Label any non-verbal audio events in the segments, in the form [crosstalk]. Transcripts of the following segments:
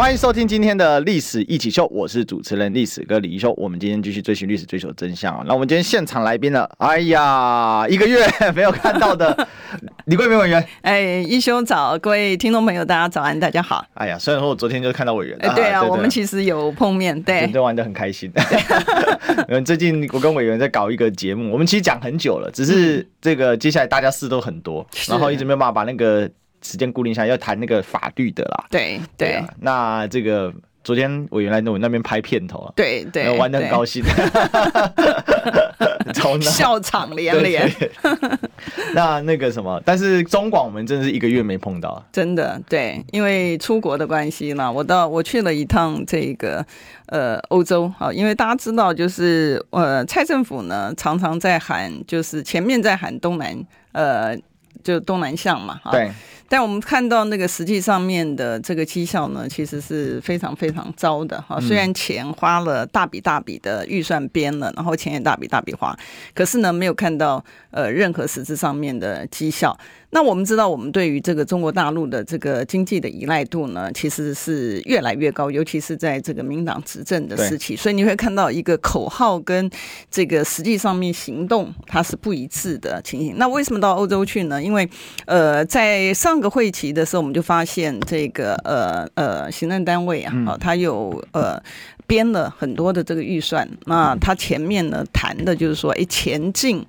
欢迎收听今天的历史一起秀，我是主持人历史哥李一修。我们今天继续追寻历史，追求真相啊。那我们今天现场来宾了，哎呀，一个月没有看到的 [laughs] 李桂明委员。哎，一修早，各位听众朋友，大家早安，大家好。哎呀，虽然说我昨天就看到委员，哎，对啊，我们其实有碰面，对，都玩得很开心。[laughs] 嗯，最近我跟委员在搞一个节目，我们其实讲很久了，只是这个接下来大家事都很多，然后一直没有办法把那个。时间固定下来要谈那个法律的啦，对对，那这个昨天我原来在我那边拍片头啊，对对，玩的很高兴，[laughs] [laughs] 笑场连连。[laughs] 那那个什么，但是中广我们真的是一个月没碰到，真的对，因为出国的关系嘛，我到我去了一趟这个呃欧洲啊，因为大家知道就是呃蔡政府呢常常在喊，就是前面在喊东南呃就东南向嘛，对。但我们看到那个实际上面的这个绩效呢，其实是非常非常糟的哈。虽然钱花了大笔大笔的预算编了，然后钱也大笔大笔花，可是呢，没有看到呃任何实质上面的绩效。那我们知道，我们对于这个中国大陆的这个经济的依赖度呢，其实是越来越高，尤其是在这个民党执政的时期。所以你会看到一个口号跟这个实际上面行动它是不一致的情形。那为什么到欧洲去呢？因为呃，在上个会期的时候，我们就发现这个呃呃行政单位啊，哦，它有呃编了很多的这个预算。那他前面呢谈的就是说，哎，前进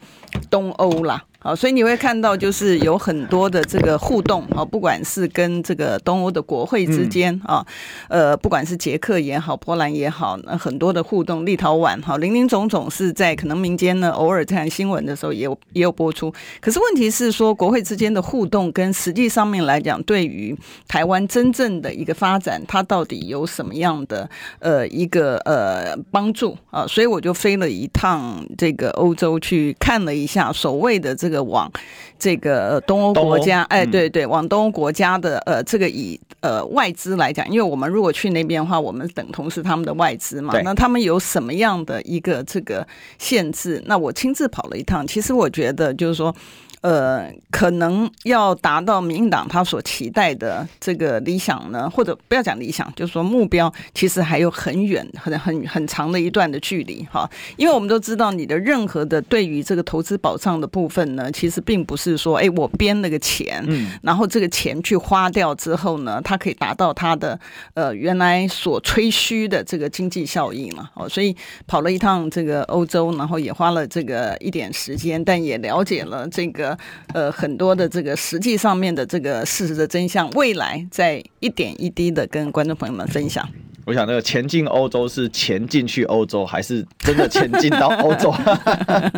东欧啦。好，所以你会看到，就是有很多的这个互动啊，不管是跟这个东欧的国会之间啊，呃，不管是捷克也好，波兰也好，那很多的互动，立陶宛哈，林林总总是在可能民间呢，偶尔看新闻的时候也有也有播出。可是问题是说，国会之间的互动跟实际上面来讲，对于台湾真正的一个发展，它到底有什么样的呃一个呃帮助啊？所以我就飞了一趟这个欧洲去看了一下所谓的这个。这个往这个东欧国家，哎，对对，往东欧国家的呃，这个以呃外资来讲，因为我们如果去那边的话，我们等同是他们的外资嘛，那他们有什么样的一个这个限制？那我亲自跑了一趟，其实我觉得就是说。呃，可能要达到民进党他所期待的这个理想呢，或者不要讲理想，就是说目标，其实还有很远、很很很长的一段的距离哈。因为我们都知道，你的任何的对于这个投资保障的部分呢，其实并不是说，哎，我编了个钱，嗯，然后这个钱去花掉之后呢，它可以达到它的呃原来所吹嘘的这个经济效益嘛。哦，所以跑了一趟这个欧洲，然后也花了这个一点时间，但也了解了这个。呃，很多的这个实际上面的这个事实的真相，未来在一点一滴的跟观众朋友们分享。我想，那个前进欧洲是前进去欧洲，还是真的前进到欧洲？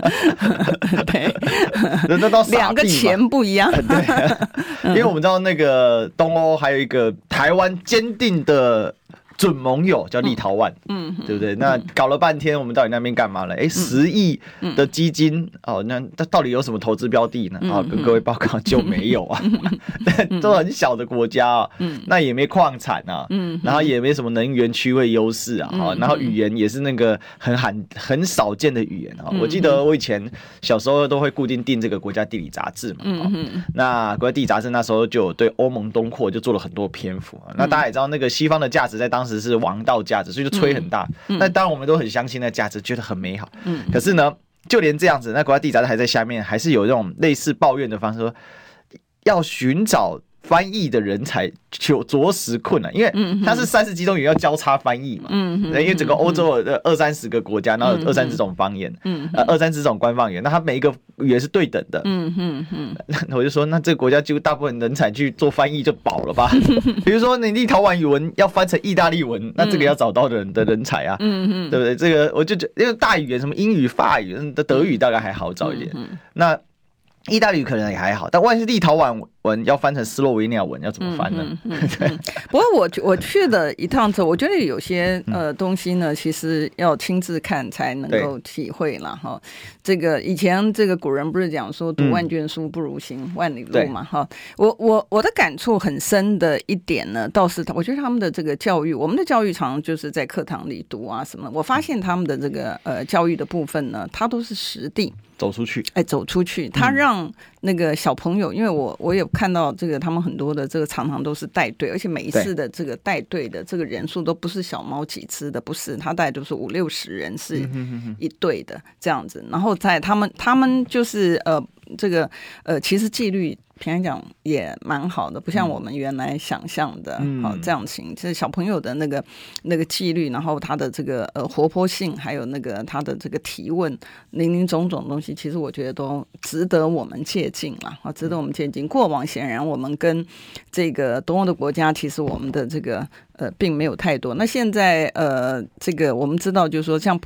[laughs] 对，人都到两个钱不一样。[laughs] 对，因为我们知道那个东欧还有一个台湾坚定的。准盟友叫立陶宛，嗯，对不对？那搞了半天，我们到底那边干嘛了？哎，十亿的基金哦，那它到底有什么投资标的呢？啊，跟各位报告就没有啊，[laughs] 都很小的国家啊，那也没矿产啊，嗯，然后也没什么能源区位优势啊，哈，然后语言也是那个很罕很少见的语言啊。我记得我以前小时候都会固定订这个国家地理杂志嘛，嗯，那国家地理杂志那时候就对欧盟东扩就做了很多篇幅啊。那大家也知道，那个西方的价值在当当时是王道价值，所以就吹很大。那、嗯、当然我们都很相信那价值，觉得很美好。嗯，可是呢，就连这样子，那国家地理杂志还在下面，还是有这种类似抱怨的方式，说要寻找。翻译的人才就着实困难，因为它是三十几种语言要交叉翻译嘛。嗯，因为整个欧洲的二三十个国家，然后二三十种方言，嗯，呃，二三十种官方语言，那它每一个语言是对等的。嗯嗯嗯。[laughs] 我就说，那这个国家几乎大部分人才去做翻译就饱了吧？[laughs] 比如说，你立陶宛语文要翻成意大利文，那这个要找到的人的人才啊，嗯嗯，对不对？这个我就觉得，因为大语言什么英语、法语的德语大概还好找一点。那意大利语可能也还好，但万一是立陶宛。文要翻成斯洛维尼亚文，要怎么翻呢？嗯嗯嗯、不过我我去了一趟之后，我觉得有些呃东西呢，其实要亲自看才能够体会了哈。这个以前这个古人不是讲说读万卷书不如行万里路嘛哈。我我我的感触很深的一点呢，倒是我觉得他们的这个教育，我们的教育常常就是在课堂里读啊什么。我发现他们的这个呃教育的部分呢，它都是实地。走出去，哎，走出去，他让上那个小朋友，嗯、因为我我也看到这个，他们很多的这个常常都是带队，而且每一次的这个带队的这个人数都不是小猫几只的，不是，他带都是五六十人是一队的这样子，然后在他们他们就是呃这个呃其实纪律。平常讲也蛮好的，不像我们原来想象的，嗯、哦，这样行。就是小朋友的那个那个纪律，然后他的这个呃活泼性，还有那个他的这个提问，零零总总东西，其实我觉得都值得我们借进了啊，值得我们借鉴。过往显然我们跟这个东欧的国家，其实我们的这个呃并没有太多。那现在呃这个我们知道，就是说像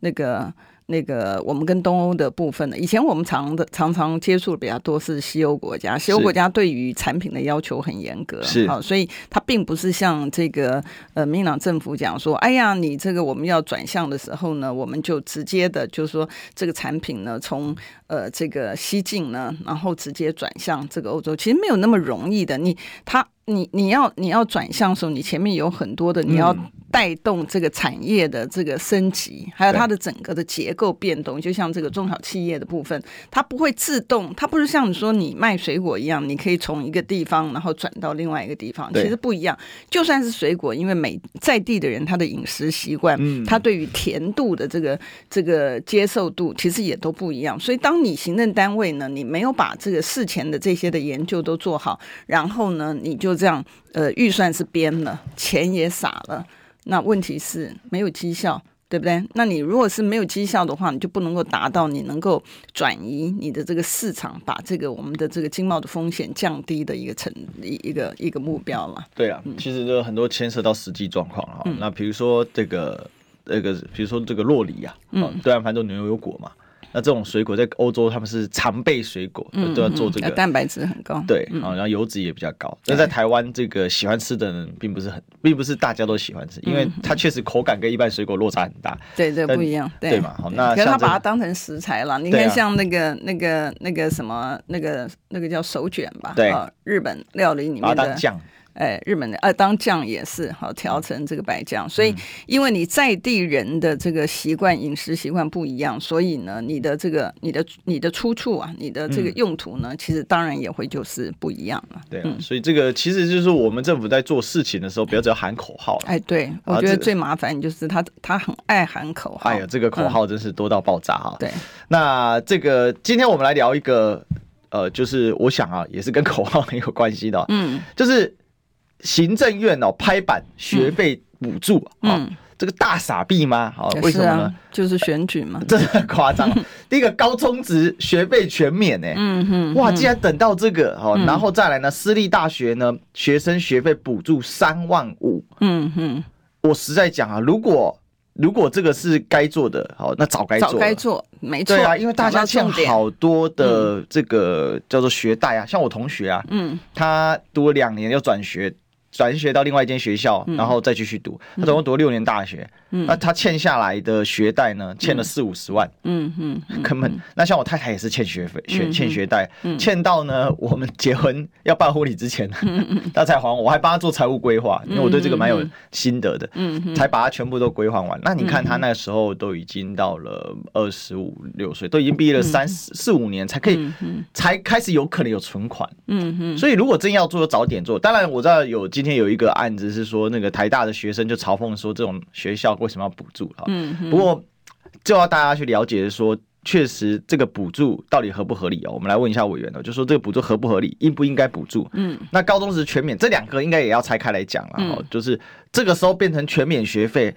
那个。那个我们跟东欧的部分呢，以前我们常的常常接触的比较多是西欧国家，西欧国家对于产品的要求很严格，是啊，所以它并不是像这个呃民进党政府讲说，哎呀，你这个我们要转向的时候呢，我们就直接的，就是说这个产品呢，从呃这个西进呢，然后直接转向这个欧洲，其实没有那么容易的，你它。你你要你要转向的时候，你前面有很多的，你要带动这个产业的这个升级，还有它的整个的结构变动。就像这个中小企业的部分，它不会自动，它不是像你说你卖水果一样，你可以从一个地方然后转到另外一个地方，其实不一样。就算是水果，因为每在地的人他的饮食习惯，他对于甜度的这个这个接受度，其实也都不一样。所以，当你行政单位呢，你没有把这个事前的这些的研究都做好，然后呢，你就这样，呃，预算是编了，钱也撒了，那问题是没有绩效，对不对？那你如果是没有绩效的话，你就不能够达到你能够转移你的这个市场，把这个我们的这个经贸的风险降低的一个成一一个一个目标嘛。对啊，其实就很多牵涉到实际状况啊。嗯、那比如说这个那个，比如说这个洛梨啊，嗯，对岸反正牛油果嘛。那这种水果在欧洲他们是常备水果，都要做这个，蛋白质很高，对，然后油脂也比较高。那在台湾，这个喜欢吃的人并不是很，并不是大家都喜欢吃，因为它确实口感跟一般水果落差很大。对对，不一样，对嘛？好，那可是他把它当成食材了。你看，像那个那个那个什么，那个那个叫手卷吧？对，日本料理里面的酱。哎，日本的呃，当酱也是好调成这个白酱，所以因为你在地人的这个习惯饮食习惯不一样，所以呢，你的这个你的你的出处啊，你的这个用途呢，其实当然也会就是不一样了。对啊，所以这个其实就是我们政府在做事情的时候，不要只要喊口号。哎，对，我觉得最麻烦就是他他很爱喊口号。哎呀，这个口号真是多到爆炸哈。对，那这个今天我们来聊一个呃，就是我想啊，也是跟口号很有关系的，嗯，就是。行政院哦，拍板学费补助，嗯，这个大傻逼吗？好，为什么呢？就是选举嘛，[laughs] 真的很夸张。[laughs] 第一个高中职学费全免呢，嗯哼，哇，竟然等到这个好，然后再来呢，私立大学呢，学生学费补助三万五，嗯哼，我实在讲啊，如果如果这个是该做的，好，那早该做，早该做，没错，对啊，因为大家欠好多的这个叫做学贷啊，像我同学啊，嗯，他读了两年要转学。转学到另外一间学校，然后再继续读。他总共读了六年大学，那他欠下来的学贷呢？欠了四五十万。嗯嗯，根本。那像我太太也是欠学费，欠欠学贷，欠到呢，我们结婚要办婚礼之前，他才还我，我还帮他做财务规划，因为我对这个蛮有心得的。嗯，才把他全部都归还完。那你看他那时候都已经到了二十五六岁，都已经毕业了三四四五年，才可以才开始有可能有存款。嗯嗯，所以如果真要做，就早点做。当然我知道有今天有一个案子是说，那个台大的学生就嘲讽说，这种学校为什么要补助啊？嗯，不过就要大家去了解说，确实这个补助到底合不合理哦。我们来问一下委员哦，就说这个补助合不合理，应不应该补助？嗯，那高中时全免这两个应该也要拆开来讲了哦。就是这个时候变成全免学费。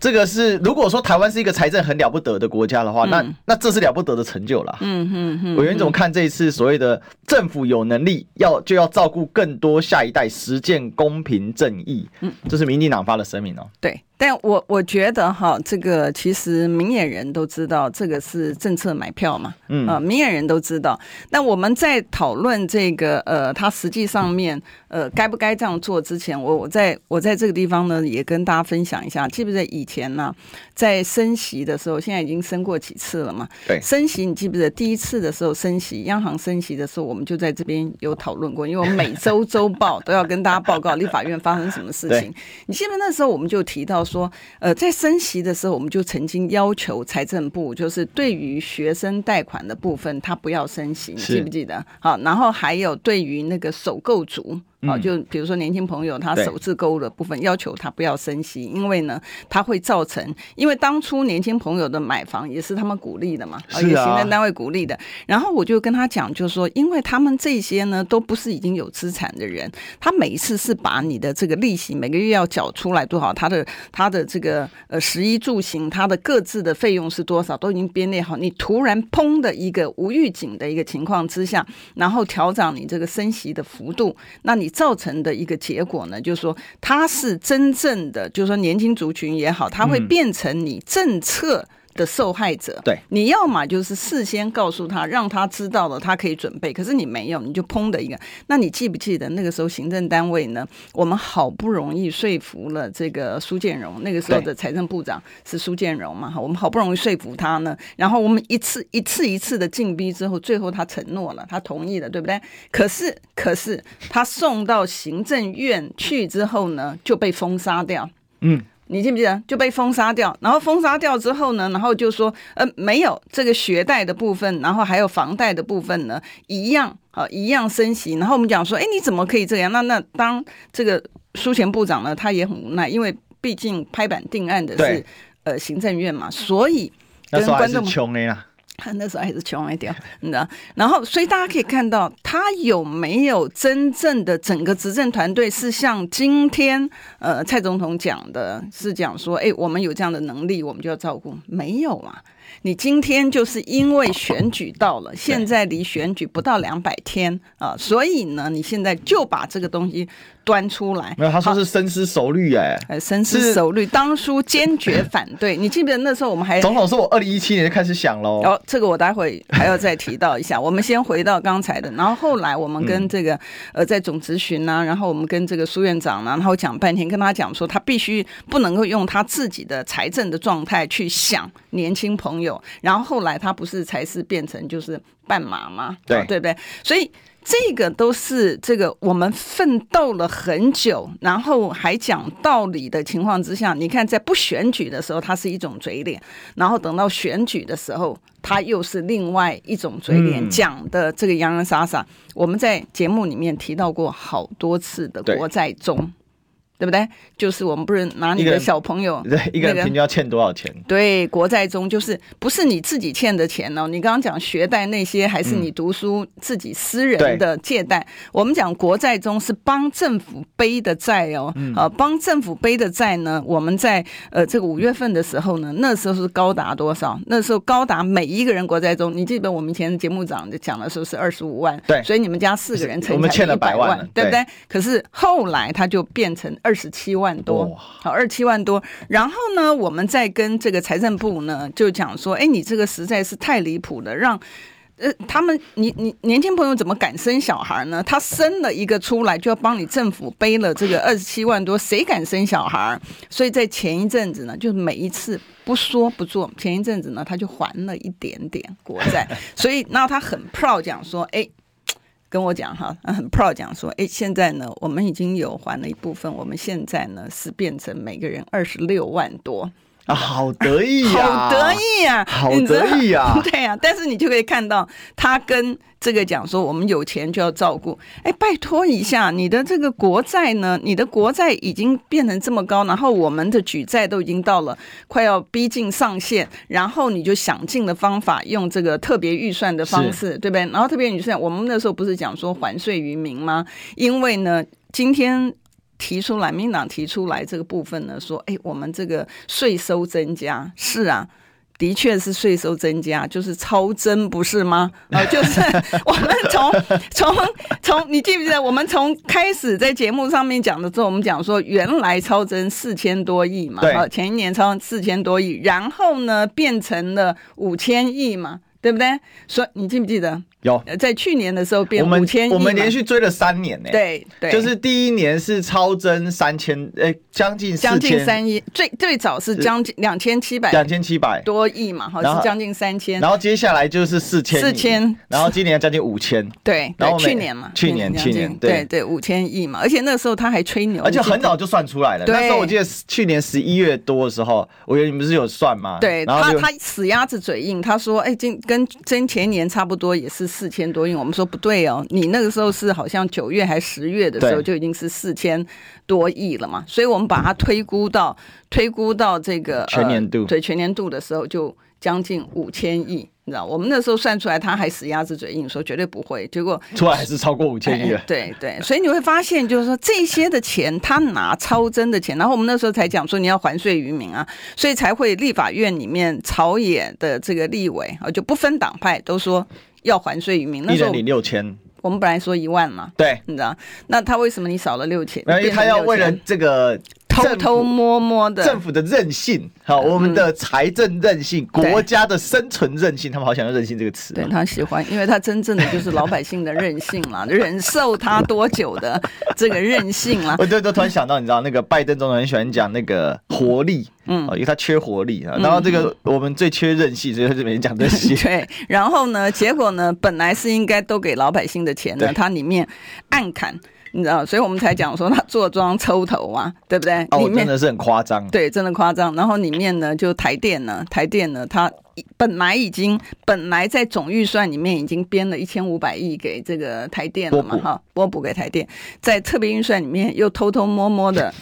这个是如果说台湾是一个财政很了不得的国家的话，那那这是了不得的成就了。嗯嗯嗯。委员怎么看这一次所谓的政府有能力要就要照顾更多下一代，实践公平正义？嗯，这是民进党发的声明哦。对。但我我觉得哈，这个其实明眼人都知道，这个是政策买票嘛，嗯啊，明眼人都知道。那我们在讨论这个呃，他实际上面呃，该不该这样做之前，我我在我在这个地方呢，也跟大家分享一下，记不记得以前呢，在升息的时候，现在已经升过几次了嘛？对，升息你记不记得第一次的时候升息，央行升息的时候，我们就在这边有讨论过，因为我每周周报都要跟大家报告立法院发生什么事情。你记得那时候我们就提到。说，呃，在升息的时候，我们就曾经要求财政部，就是对于学生贷款的部分，他不要升息，你记不记得？好，然后还有对于那个首购族。好，就比如说年轻朋友他首次购物的部分，要求他不要升息，因为呢，他会造成，因为当初年轻朋友的买房也是他们鼓励的嘛，而且行政单位鼓励的。然后我就跟他讲，就是说，因为他们这些呢，都不是已经有资产的人，他每一次是把你的这个利息每个月要缴出来多少，他的他的这个呃食衣住行，他的各自的费用是多少，都已经编列好。你突然砰的一个无预警的一个情况之下，然后调整你这个升息的幅度，那你。造成的一个结果呢，就是说，它是真正的，就是说，年轻族群也好，它会变成你政策的受害者。对，你要么就是事先告诉他，让他知道了，他可以准备。可是你没有，你就砰的一个。那你记不记得那个时候行政单位呢？我们好不容易说服了这个苏建荣，那个时候的财政部长是苏建荣嘛？哈，我们好不容易说服他呢，然后我们一次一次一次的进逼之后，最后他承诺了，他同意了，对不对？可是可是他送到行政院去之后呢，就被封杀掉。嗯。你记不记得就被封杀掉？然后封杀掉之后呢，然后就说呃没有这个学贷的部分，然后还有房贷的部分呢，一样啊一样升息。然后我们讲说，哎，你怎么可以这样？那那当这个苏前部长呢，他也很无奈，因为毕竟拍板定案的是呃行政院嘛，所以跟观众穷的呀。他 [laughs] 那时候还是穷一点，[laughs] 你知道？然后，所以大家可以看到，他有没有真正的整个执政团队是像今天呃蔡总统讲的，是讲说，哎，我们有这样的能力，我们就要照顾？没有啊。你今天就是因为选举到了，现在离选举不到两百天啊，所以呢，你现在就把这个东西端出来。没有，他说是深思熟虑，哎，深思熟虑，当初坚决反对。[laughs] 你记不记得那时候我们还总统说我二零一七年就开始想喽。哦，这个我待会还要再提到一下。[laughs] 我们先回到刚才的，然后后来我们跟这个呃在总咨询呢，然后我们跟这个苏院长呢，然后讲半天，跟他讲说他必须不能够用他自己的财政的状态去想年轻朋友。然后后来他不是才是变成就是半马吗？对，对不对？所以这个都是这个我们奋斗了很久，然后还讲道理的情况之下，你看在不选举的时候，它是一种嘴脸，然后等到选举的时候，它又是另外一种嘴脸，嗯、讲的这个洋洋洒洒。我们在节目里面提到过好多次的国债中。对不对？就是我们不是拿你的小朋友，对一个人平均要欠多少钱？对，国债中就是不是你自己欠的钱哦。你刚刚讲学贷那些，还是你读书自己私人的借贷？我们讲国债中是帮政府背的债哦。啊，帮政府背的债呢？我们在呃这个五月份的时候呢，那时候是高达多少？那时候高达每一个人国债中，你记得我们以前节目长讲的时候是二十五万，对，所以你们家四个人乘我们欠了百万，对不对？可是后来他就变成。二十七万多，好，二十七万多。然后呢，我们再跟这个财政部呢，就讲说，哎，你这个实在是太离谱了，让呃他们，你你年轻朋友怎么敢生小孩呢？他生了一个出来，就要帮你政府背了这个二十七万多，谁敢生小孩？所以在前一阵子呢，就是每一次不说不做，前一阵子呢，他就还了一点点国债，[laughs] 所以那他很 proud 讲说，哎。跟我讲哈，很 proud 讲说，哎，现在呢，我们已经有还了一部分，我们现在呢是变成每个人二十六万多。啊，好得意呀！好得意呀！好得意呀！[laughs] 对呀，但是你就可以看到，他跟这个讲说，我们有钱就要照顾。哎，拜托一下，你的这个国债呢？你的国债已经变成这么高，然后我们的举债都已经到了快要逼近上限，然后你就想尽的方法用这个特别预算的方式，对不对？然后特别预算，我们那时候不是讲说还税于民吗？因为呢，今天。提出来，民党提出来这个部分呢，说，哎，我们这个税收增加是啊，的确是税收增加，就是超增，不是吗？啊，[laughs] 就是 [laughs] 我们从从从，你记不记得我们从开始在节目上面讲的时候，我们讲说原来超增四千多亿嘛，啊，前一年超四千多亿，然后呢变成了五千亿嘛，对不对？所以你记不记得？有在去年的时候变五千亿，我们连续追了三年呢。对对，就是第一年是超增三千，哎，将近将近三亿，最最早是将近两千七百，两千七百多亿嘛，好像是将近三千。然后接下来就是四千，四千，然后今年将近五千。对，然后去年嘛，去年去年对对五千亿嘛，而且那个时候他还吹牛，而且很早就算出来了。那时候我记得去年十一月多的时候，我以为你们不是有算吗？对，他他死鸭子嘴硬，他说，哎，今跟跟前年差不多，也是四千多亿。我们说不对哦，你那个时候是好像九月还十月的时候就已经是四千多亿了嘛，所以我们把它推估到推估到这个全年度，对全年度的时候就将近五千亿，你知道？我们那时候算出来，他还死鸭子嘴硬说绝对不会，结果出来还是超过五千亿了。对对，所以你会发现，就是说这些的钱他拿超增的钱，然后我们那时候才讲说你要还税于民啊，所以才会立法院里面朝野的这个立委啊就不分党派都说。要还税于民，那时候领六千，我们本来说一万嘛，对，你知道？那他为什么你少了六千？因为他要为了这个。偷偷摸摸的政府的任性，好，我们的财政任性，国家的生存任性，他们好想要任性这个词。对，他喜欢，因为他真正的就是老百姓的任性嘛，[laughs] 忍受他多久的 [laughs] 这个任性啦。我就都突然想到，你知道那个拜登总统很喜欢讲那个活力，嗯，因为他缺活力啊。然后这个我们最缺韧性，所以他就每天讲这些。对，然后呢，结果呢，本来是应该都给老百姓的钱呢，他里面暗砍。你知道，所以我们才讲说他坐庄抽头啊，对不对？哦，真的是很夸张。对，真的夸张。然后里面呢，就台电呢，台电呢，它本来已经本来在总预算里面已经编了一千五百亿给这个台电了嘛，哈，拨补给台电，在特别预算里面又偷偷摸摸 [laughs] 的。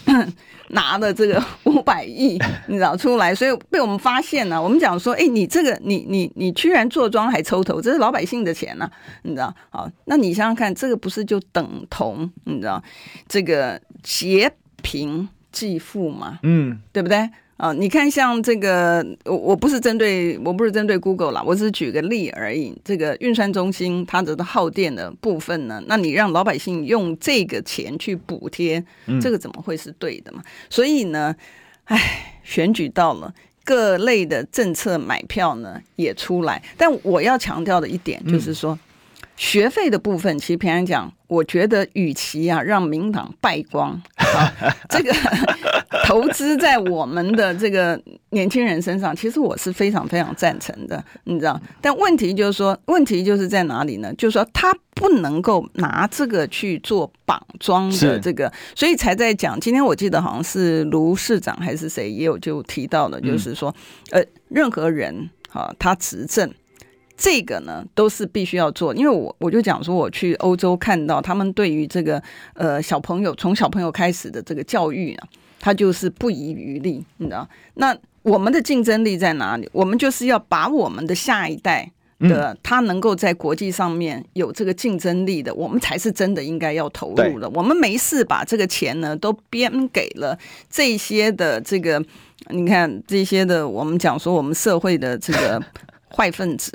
拿了这个五百亿，你知道出来，所以被我们发现了。我们讲说，哎，你这个，你你你居然坐庄还抽头，这是老百姓的钱呐、啊，你知道？好，那你想想看，这个不是就等同你知道这个劫贫济富嘛？嗯，对不对？啊、哦，你看，像这个，我我不是针对，我不是针对 Google 啦，我只是举个例而已。这个运算中心它的耗电的部分呢，那你让老百姓用这个钱去补贴，这个怎么会是对的嘛？嗯、所以呢，哎，选举到了，各类的政策买票呢也出来，但我要强调的一点就是说。嗯学费的部分，其实平常讲，我觉得与其啊让民党败光，啊、[laughs] 这个投资在我们的这个年轻人身上，其实我是非常非常赞成的，你知道？但问题就是说，问题就是在哪里呢？就是说他不能够拿这个去做绑桩的这个，所以才在讲。今天我记得好像是卢市长还是谁也有就提到了，就是说，呃，任何人啊，他执政。这个呢，都是必须要做，因为我我就讲说，我去欧洲看到他们对于这个呃小朋友从小朋友开始的这个教育啊，他就是不遗余力，你知道？那我们的竞争力在哪里？我们就是要把我们的下一代的他能够在国际上面有这个竞争力的，我们才是真的应该要投入的。我们没事把这个钱呢都编给了这些的这个，你看这些的，我们讲说我们社会的这个。坏分子，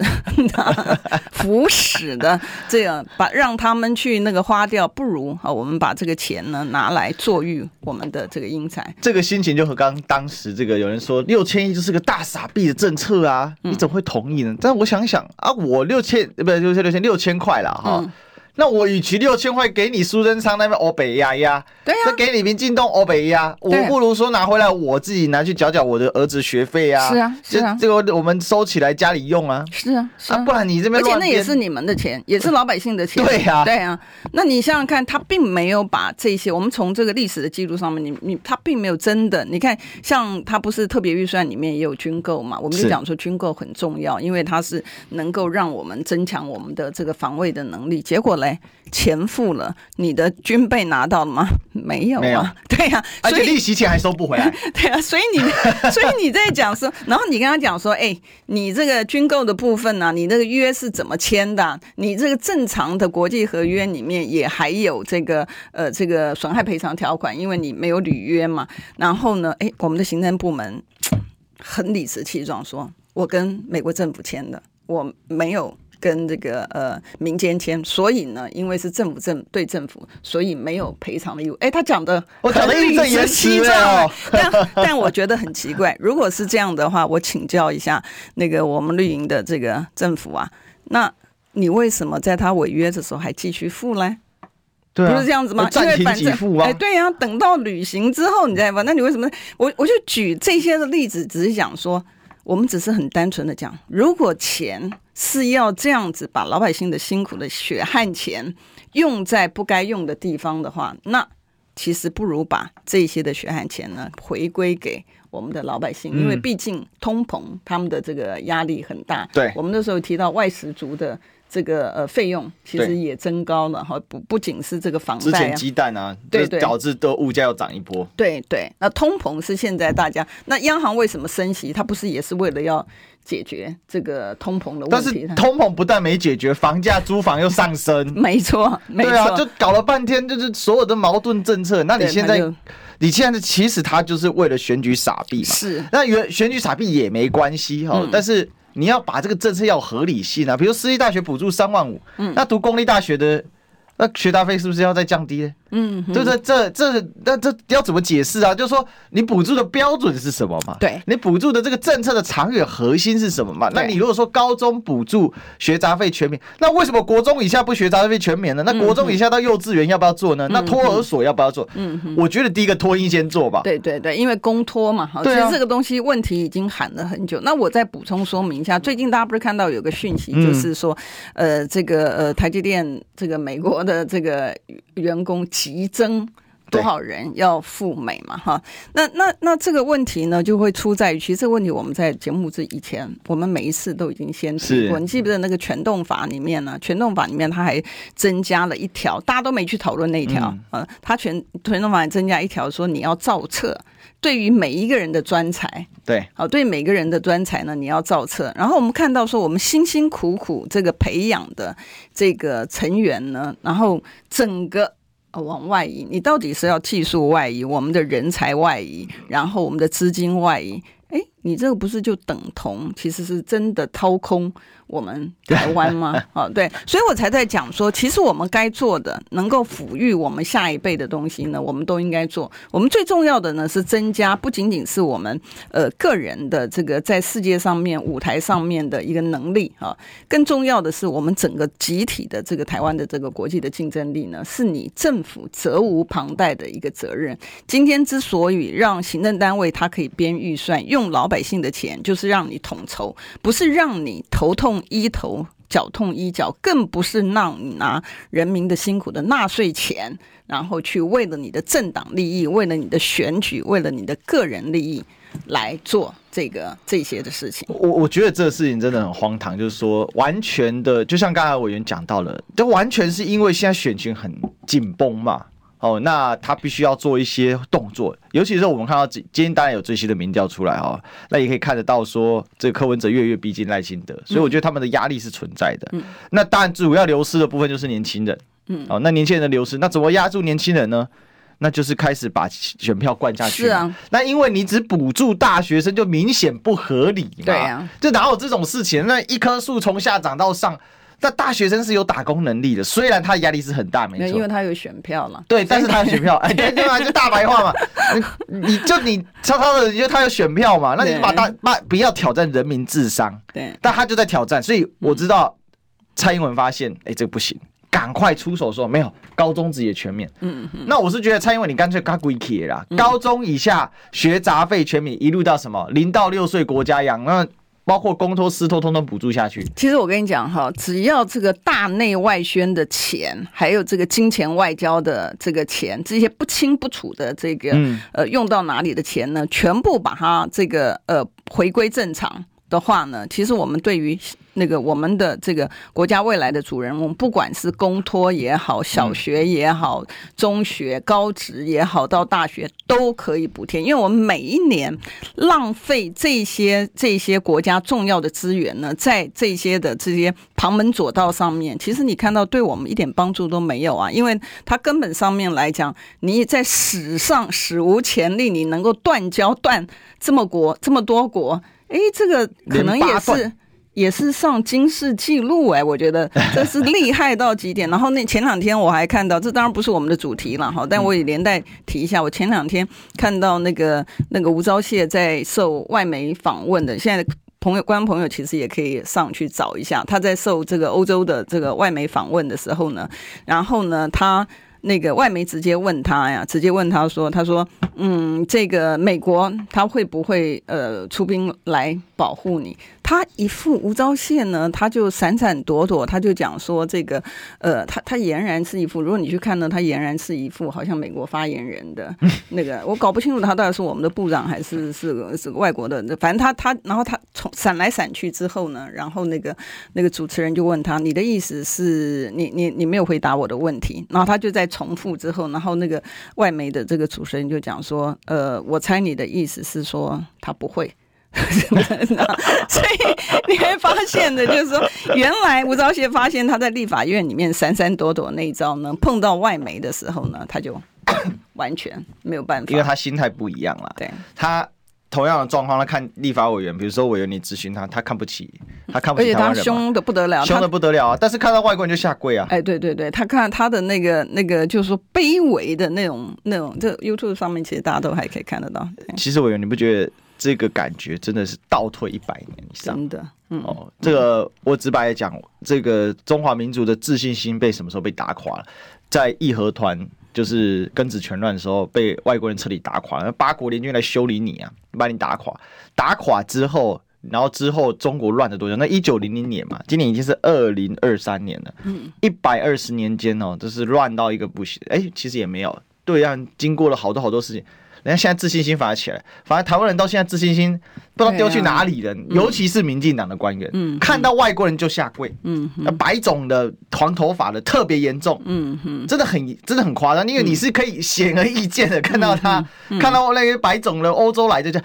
[laughs] 腐蚀的这样把让他们去那个花掉，不如啊，我们把这个钱呢拿来作育我们的这个英才。这个心情就和刚当时这个有人说六千亿就是个大傻逼的政策啊，你怎么会同意呢？嗯、但我想想啊，我六千不是六千六千六千块了哈。嗯那我与其六千块给你苏贞昌那边欧北压压，对呀、啊，给你民进东欧北压，我不如说拿回来我自己拿去缴缴我的儿子学费啊。是啊，是啊，这个我们收起来家里用啊。是啊，是啊，啊不然你这边而且那也是你们的钱，也是老百姓的钱。对呀、啊，对啊。那你想想看，他并没有把这些，我们从这个历史的记录上面，你你他并没有真的，你看，像他不是特别预算里面也有军购嘛？我们就讲说军购很重要，因为它是能够让我们增强我们的这个防卫的能力。结果嘞？钱付了，你的军备拿到了吗？没有啊，有对呀、啊，而且利息钱还收不回来。[laughs] 对啊，所以你，[laughs] 所以你在讲说，然后你跟他讲说，哎、欸，你这个军购的部分呢、啊，你那个约是怎么签的？你这个正常的国际合约里面也还有这个呃这个损害赔偿条款，因为你没有履约嘛。然后呢，哎、欸，我们的行政部门很理直气壮说。我跟美国政府签的，我没有。跟这个呃民间签，所以呢，因为是政府政对政府，所以没有赔偿的义务。哎，他讲的我讲的义正言辞哦，但但我觉得很奇怪，如果是这样的话，我请教一下那个我们绿营的这个政府啊，那你为什么在他违约的时候还继续付呢？对啊，不是这样子吗？暂停给付啊！哎，对呀、啊，等到履行之后你再付，那你为什么？我我就举这些的例子，只是想说。我们只是很单纯的讲，如果钱是要这样子把老百姓的辛苦的血汗钱用在不该用的地方的话，那其实不如把这些的血汗钱呢回归给我们的老百姓，因为毕竟通膨，他们的这个压力很大。对，我们那时候提到外食族的。这个呃费用其实也增高了哈，不不仅是这个房贷、啊，之前鸡蛋啊，对对，导致的物价要涨一波。对对，那通膨是现在大家，那央行为什么升息？它不是也是为了要解决这个通膨的问题？但是通膨不但没解决，房价租房又上升。[laughs] 没错，没错，对啊，就搞了半天就是所有的矛盾政策。那你现在，你现在其实他就是为了选举傻币嘛。是，那选选举傻币也没关系哈，嗯、但是。你要把这个政策要合理性啊，比如私立大学补助三万五，嗯，那读公立大学的，那学杂费是不是要再降低呢？嗯，对不对？这这那这要怎么解释啊？就是说你补助的标准是什么嘛？对，你补助的这个政策的长远核心是什么嘛？那你如果说高中补助学杂费全免，那为什么国中以下不学杂费全免呢？那国中以下到幼稚园要不要做呢？那托儿所要不要做？嗯，我觉得第一个托婴先做吧。对对对，因为公托嘛，哈，其实这个东西问题已经喊了很久。那我再补充说明一下，最近大家不是看到有个讯息，就是说，呃，这个呃台积电这个美国的这个员工急增。多少人要赴美嘛？哈，那那那这个问题呢，就会出在于，其实这个问题我们在节目之以前，我们每一次都已经先提过。你记不记得那个全动法里面呢？全动法里面它还增加了一条，大家都没去讨论那一条。嗯，它全全动法还增加一条，说你要造册，对于每一个人的专才，对，好，对每个人的专才呢，你要造册。然后我们看到说，我们辛辛苦苦这个培养的这个成员呢，然后整个。往外移，你到底是要技术外移，我们的人才外移，然后我们的资金外移，哎，你这个不是就等同，其实是真的掏空。我们台湾吗？啊，对，所以我才在讲说，其实我们该做的，能够抚育我们下一辈的东西呢，我们都应该做。我们最重要的呢，是增加不仅仅是我们呃个人的这个在世界上面舞台上面的一个能力啊，更重要的是我们整个集体的这个台湾的这个国际的竞争力呢，是你政府责无旁贷的一个责任。今天之所以让行政单位它可以编预算，用老百姓的钱，就是让你统筹，不是让你头痛。医头脚痛医脚，更不是让你拿人民的辛苦的纳税钱，然后去为了你的政党利益，为了你的选举，为了你的个人利益来做这个这些的事情。我我觉得这个事情真的很荒唐，就是说完全的，就像刚才委员讲到了，这完全是因为现在选情很紧绷嘛。哦，那他必须要做一些动作，尤其是我们看到今今天当然有最新的民调出来哦，那也可以看得到说这个柯文哲越越逼近赖清德，所以我觉得他们的压力是存在的。嗯，那当然主要流失的部分就是年轻人。嗯，哦，那年轻人的流失，那怎么压住年轻人呢？那就是开始把选票灌下去。是啊，那因为你只补助大学生，就明显不合理嘛。对啊，就哪有这种事情？那一棵树从下长到上。那大学生是有打工能力的，虽然他压力是很大，没错，因为他有选票嘛。对，但是他有选票，哎，对对嘛，就大白话嘛，你你就你悄悄的，因为他有选票嘛，那你就把大把不要挑战人民智商。对，但他就在挑战，所以我知道蔡英文发现，哎，这个不行，赶快出手说没有高中职也全免。嗯嗯。那我是觉得蔡英文你干脆嘎鬼铁啦，高中以下学杂费全免，一路到什么零到六岁国家养那。包括公托私托通通补助下去。其实我跟你讲哈，只要这个大内外宣的钱，还有这个金钱外交的这个钱，这些不清不楚的这个呃用到哪里的钱呢？全部把它这个呃回归正常的话呢，其实我们对于。那个我们的这个国家未来的主人翁，不管是公托也好，小学也好，中学、高职也好，到大学都可以补贴，因为我们每一年浪费这些这些国家重要的资源呢，在这些的这些旁门左道上面，其实你看到对我们一点帮助都没有啊，因为它根本上面来讲，你在史上史无前例，你能够断交断这么国这么多国。哎，这个可能也是也是上金氏纪录哎，我觉得 [laughs] 这是厉害到极点。然后那前两天我还看到，这当然不是我们的主题了哈，但我也连带提一下，我前两天看到那个那个吴钊燮在受外媒访问的，现在朋友观众朋友其实也可以上去找一下，他在受这个欧洲的这个外媒访问的时候呢，然后呢他。那个外媒直接问他呀，直接问他说：“他说，嗯，这个美国他会不会呃出兵来保护你？”他一副吴钊燮呢，他就闪闪躲躲，他就讲说：“这个呃，他他俨然是一副，如果你去看呢，他俨然是一副好像美国发言人的 [laughs] 那个，我搞不清楚他到底是我们的部长还是是是外国的，反正他他然后他从闪来闪去之后呢，然后那个那个主持人就问他：你的意思是你你你没有回答我的问题？然后他就在。重复之后，然后那个外媒的这个主持人就讲说：“呃，我猜你的意思是说他不会。” [laughs] 所以你会发现的，就是说，原来吴钊燮发现他在立法院里面闪闪躲躲那一招呢，碰到外媒的时候呢，他就完全没有办法，因为他心态不一样了。对他。同样的状况，他看立法委员，比如说委员你咨询他，他看不起，他看不起而且他凶的不得了，凶的不得了啊！但是看到外国人就下跪啊！哎，对对对，他看他的那个那个，就是说卑微的那种那种，这 YouTube 上面其实大家都还可以看得到。其实委员，你不觉得这个感觉真的是倒退一百年以上？真的，嗯，哦，这个我直白讲，这个中华民族的自信心被什么时候被打垮了？在义和团。就是庚子拳乱的时候，被外国人彻底打垮，八国联军来修理你啊，把你打垮。打垮之后，然后之后中国乱了多久？那一九零零年嘛，今年已经是二零二三年了，嗯，一百二十年间哦，就是乱到一个不行。哎、欸，其实也没有，对岸经过了好多好多事情。人家现在自信心反而起来，反而台湾人到现在自信心不知道丢去哪里了。啊、尤其是民进党的官员，嗯，看到外国人就下跪，嗯，白种的、黄头发的特别严重，嗯哼，真的很真的很夸张，因为你是可以显而易见的看到他，嗯、看到那个白种的欧洲来的就，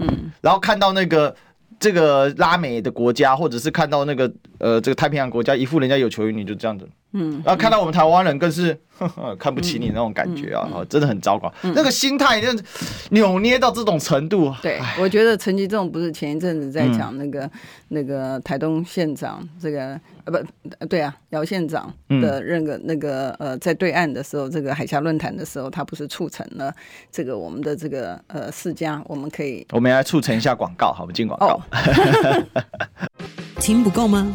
嗯、[laughs] 然后看到那个这个拉美的国家，或者是看到那个呃这个太平洋国家，一副人家有求于你，就这样子。嗯，然后看到我们台湾人更是呵呵 [laughs] 看不起你那种感觉啊，真的很糟糕。那个心态就扭捏到这种程度。对，我觉得陈吉仲不是前一阵子在讲那个那个台东县长这个呃不对啊姚县长的那个那个呃在对岸的时候，这个海峡论坛的时候，他不是促成了这个我们的这个呃四家，我们可以我们来促成一下广告，好，我们进广告。[laughs] 听不够吗？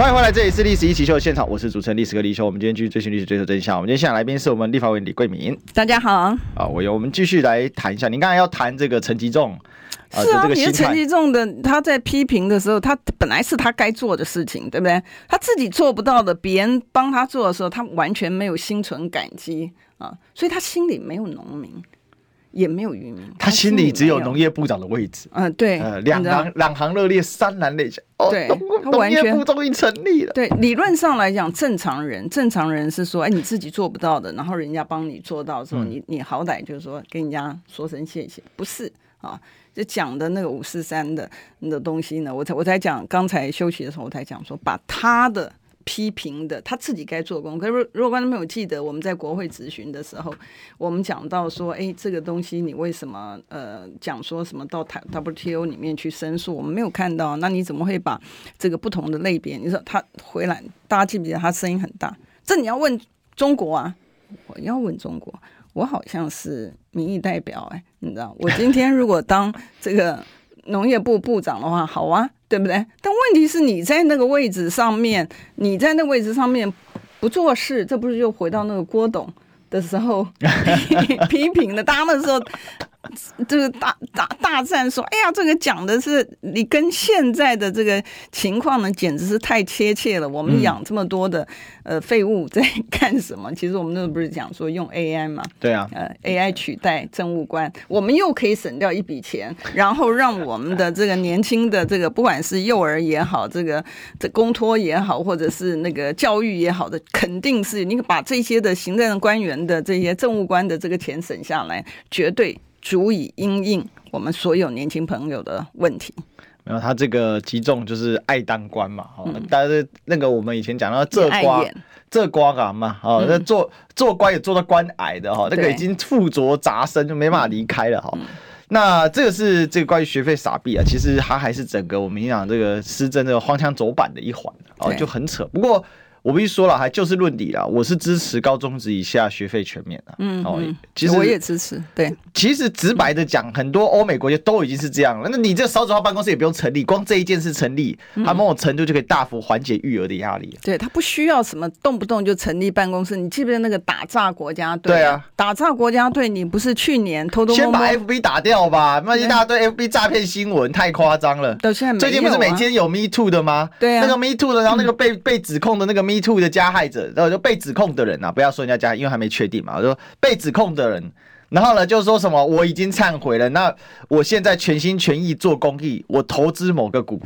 欢迎回来，这里是历史一起秀的现场，我是主持人历史哥李修。我们今天继续追寻历史，追求真相。我们今天现场来宾是我们立法委员李贵敏。大家好啊，我有我们继续来谈一下。您刚才要谈这个陈吉仲，是啊，其实陈吉仲的他在批评的时候，他本来是他该做的事情，对不对？他自己做不到的，别人帮他做的时候，他完全没有心存感激啊，所以他心里没有农民。也没有渔民，他心里只有农业部长的位置。嗯，对，呃，两行两行热烈，潸然泪下。哦，对，农业部终于成立了。对，理论上来讲，正常人，正常人是说，哎，你自己做不到的，然后人家帮你做到之后，你你好歹就是说跟人家说声谢谢，不是啊？就讲的那个五四三的的东西呢，我才我才讲，刚才休息的时候我才讲说，把他的。批评的他自己该做功课。可是如果观众没有记得，我们在国会质询的时候，我们讲到说，哎，这个东西你为什么呃讲说什么到台 WTO 里面去申诉？我们没有看到，那你怎么会把这个不同的类别？你说他回来，大家记不记得他声音很大？这你要问中国啊，我要问中国，我好像是民意代表哎，你知道，我今天如果当这个农业部部长的话，好啊。对不对？但问题是你在那个位置上面，你在那个位置上面不做事，这不是又回到那个郭董的时候 [laughs] 批评的？[laughs] 他们说这 [laughs] 个大大大赞说，哎呀，这个讲的是你跟现在的这个情况呢，简直是太贴切了。我们养这么多的呃废物在干什么？[laughs] 其实我们那不是讲说用 AI 嘛？对啊，呃，AI 取代政务官，我们又可以省掉一笔钱，然后让我们的这个年轻的这个不管是幼儿也好，这个这公托也好，或者是那个教育也好的，肯定是你把这些的行政官员的这些政务官的这个钱省下来，绝对足以应应我们所有年轻朋友的问题。没有，他这个击中就是爱当官嘛，哈、嗯，但是那个我们以前讲到这瓜这瓜啊嘛，哦，那做做官也做到官癌的哈，那个已经附着杂身，就没办法离开了哈。嗯、那这个是这个关于学费傻币啊，其实它还是整个我们讲这个施政这个荒腔走板的一环哦，就很扯。不过。我必须说了，还就事论理啦。我是支持高中职以下学费全免的。嗯，哦，其实我也支持。对，其实直白的讲，很多欧美国家都已经是这样了。那你这少子化办公室也不用成立，光这一件事成立，它某种程度就可以大幅缓解育儿的压力。对，他不需要什么动不动就成立办公室。你记不记得那个打诈国家队？对啊，打诈国家队，你不是去年偷偷先把 FB 打掉吧？那一大堆 FB 诈骗新闻太夸张了。到现在。最近不是每天有 Me Too 的吗？对啊，那个 Me Too 的，然后那个被被指控的那个 Me Too 的加害者。然后就被指控的人啊，不要说人家家，因为还没确定嘛。我说被指控的人，然后呢就说什么我已经忏悔了，那我现在全心全意做公益，我投资某个股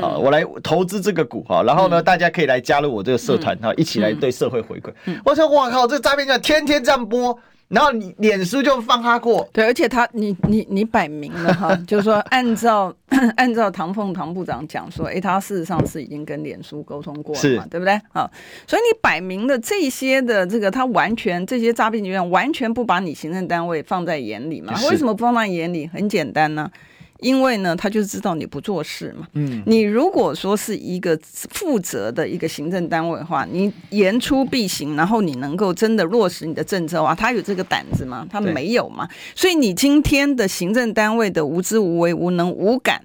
啊，我来投资这个股哈，然后呢大家可以来加入我这个社团哈，一起来对社会回馈。我说哇靠，这诈骗就天天这样播。然后你脸书就放他过，对，而且他你你你摆明了哈，[laughs] 就是说按照 [coughs] 按照唐凤唐部长讲说，哎，他事实上是已经跟脸书沟通过了嘛，是对不对？啊，所以你摆明了这些的这个，他完全这些诈骗集团完全不把你行政单位放在眼里嘛？为什么不放在眼里？很简单呢、啊。因为呢，他就知道你不做事嘛。嗯，你如果说是一个负责的一个行政单位的话，你言出必行，然后你能够真的落实你的政策啊，他有这个胆子吗？他没有嘛。所以你今天的行政单位的无知无为、无能无感，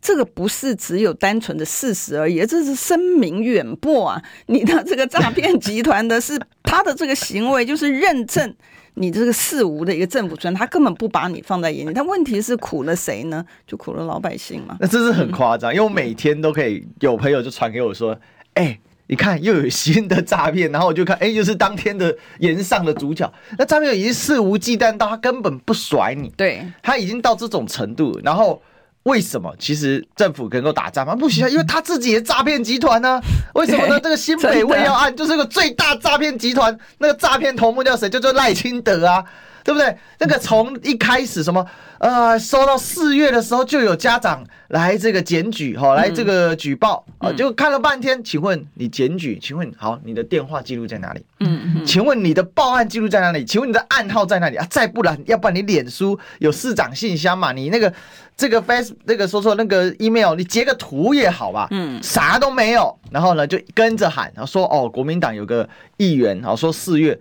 这个不是只有单纯的事实而已，这是声名远播啊！你的这个诈骗集团的是他的这个行为，就是认证。你这个四无的一个政府专，他根本不把你放在眼里。但问题是苦了谁呢？就苦了老百姓嘛。那这是很夸张，因为我每天都可以有朋友就传给我说：“哎、欸，你看又有新的诈骗。”然后我就看，哎、欸，又是当天的岩上的主角。那诈骗已经肆无忌惮到他根本不甩你，对，他已经到这种程度，然后。为什么？其实政府能够打仗吗？不需要，[laughs] 因为他自己也诈骗集团呢、啊。为什么呢？这个新北卫要案就是个最大诈骗集团，那个诈骗头目叫谁？叫做赖清德啊。对不对？那个从一开始什么呃，收到四月的时候就有家长来这个检举哈，来这个举报啊，就看了半天。请问你检举？请问好，你的电话记录在哪里？嗯嗯。请问你的报案记录在哪里？请问你的暗号在哪里啊？再不然，要不然你脸书有市长信箱嘛？你那个这个 face 那个说说那个 email，你截个图也好吧？嗯，啥都没有。然后呢，就跟着喊，然后说哦，国民党有个议员，然后说四月。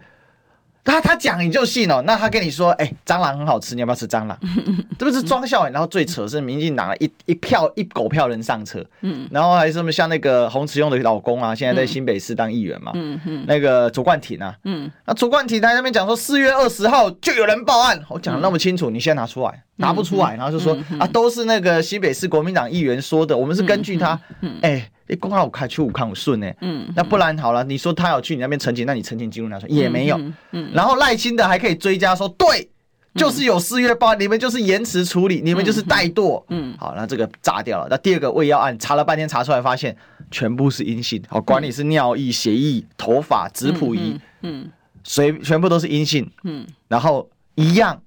他他讲你就信哦，那他跟你说，哎、欸，蟑螂很好吃，你要不要吃蟑螂？[laughs] 这不是装笑。然后最扯是民进党了一一票一狗票人上车，嗯，然后还是什么像那个洪慈庸的老公啊，现在在新北市当议员嘛，嗯嗯，那个卓冠廷啊，嗯，那卓冠廷他在那边讲说四月二十号就有人报案，我讲的那么清楚，你现在拿出来。拿不出来，然后就说啊，都是那个新北市国民党议员说的，我们是根据他，哎，你公告我开去武康武顺呢，嗯，那不然好了，你说他有去你那边澄清，那你澄清记录拿出来也没有，嗯，然后赖清德还可以追加说，对，就是有四月八，你们就是延迟处理，你们就是怠惰，嗯，好，那这个炸掉了。那第二个胃药案查了半天，查出来发现全部是阴性，好，管你是尿液、血液、头发、质谱仪，嗯，随全部都是阴性，嗯，然后一样。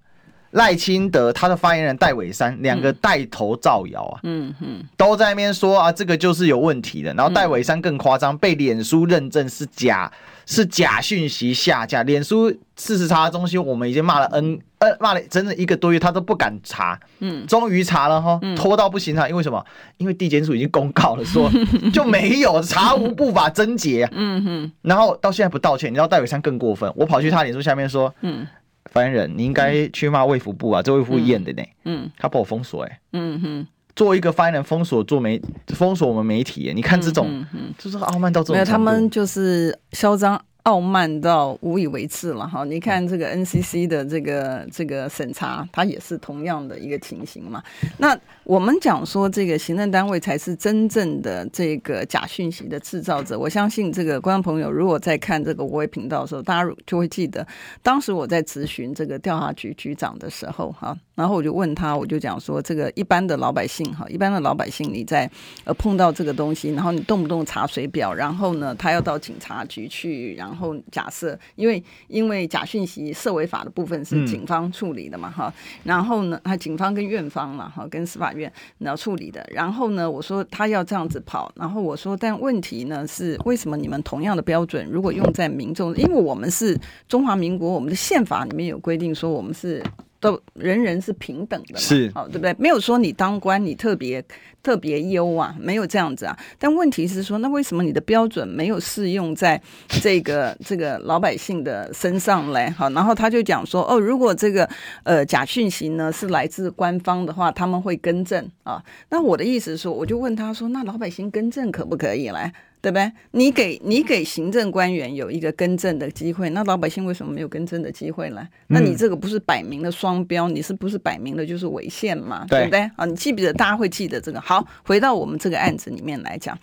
赖清德他的发言人戴伟山两个带头造谣啊，嗯嗯，都在那边说啊，这个就是有问题的。然后戴伟山更夸张，被脸书认证是假，是假讯息下架。脸书事实查的东西，我们已经骂了 N 呃骂了整整一个多月，他都不敢查。嗯，终于查了哈，拖到不行了。因为什么？因为地检署已经公告了，说 [laughs] 就没有查无不法侦结。嗯哼，然后到现在不道歉，你知道戴伟山更过分，我跑去他脸书下面说，嗯。发言人，你应该去骂卫福部啊，这卫福部验的呢。嗯，他把我封锁哎。嗯哼，作为一个发言人封锁做媒封锁我们媒体，你看这种，就是傲慢到这种。没有，他们就是嚣张傲慢到无以为治了哈。你看这个 NCC 的这个这个审查，它也是同样的一个情形嘛。那我们讲说这个行政单位才是真正的这个假讯息的制造者。我相信这个观众朋友如果在看这个国卫频道的时候，大家就会记得，当时我在咨询这个调查局局长的时候哈，然后我就问他，我就讲说这个一般的老百姓哈，一般的老百姓你在呃碰到这个东西，然后你动不动查水表，然后呢他要到警察局去，然后假设因为因为假讯息涉违法的部分是警方处理的嘛哈，然后呢他警方跟院方嘛哈跟司法院然后处理的，然后呢我说他要这样子跑，然后我说但问题呢是为什么你们同样的标准如果用在民众，因为我们是中华民国，我们的宪法里面有规定说我们是。都人人是平等的嘛，是好，对不对？没有说你当官你特别特别优啊，没有这样子啊。但问题是说，那为什么你的标准没有适用在 [laughs] 这个这个老百姓的身上嘞？好，然后他就讲说，哦，如果这个呃假讯息呢是来自官方的话，他们会更正啊。那我的意思是说，我就问他说，那老百姓更正可不可以来？对不对？你给你给行政官员有一个更正的机会，那老百姓为什么没有更正的机会呢？那你这个不是摆明了双标？你是不是摆明了就是违宪嘛？对，对不对？啊，你记不记得？大家会记得这个。好，回到我们这个案子里面来讲，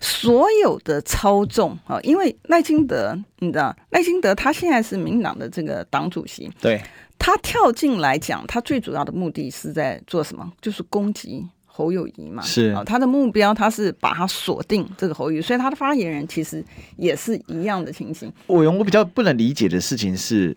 所有的操纵啊，因为赖清德，你知道，赖清德他现在是民党的这个党主席，对，他跳进来讲，他最主要的目的是在做什么？就是攻击。侯友谊嘛，是啊，他的目标他是把他锁定这个侯友宜，所以他的发言人其实也是一样的情形。我我比较不能理解的事情是，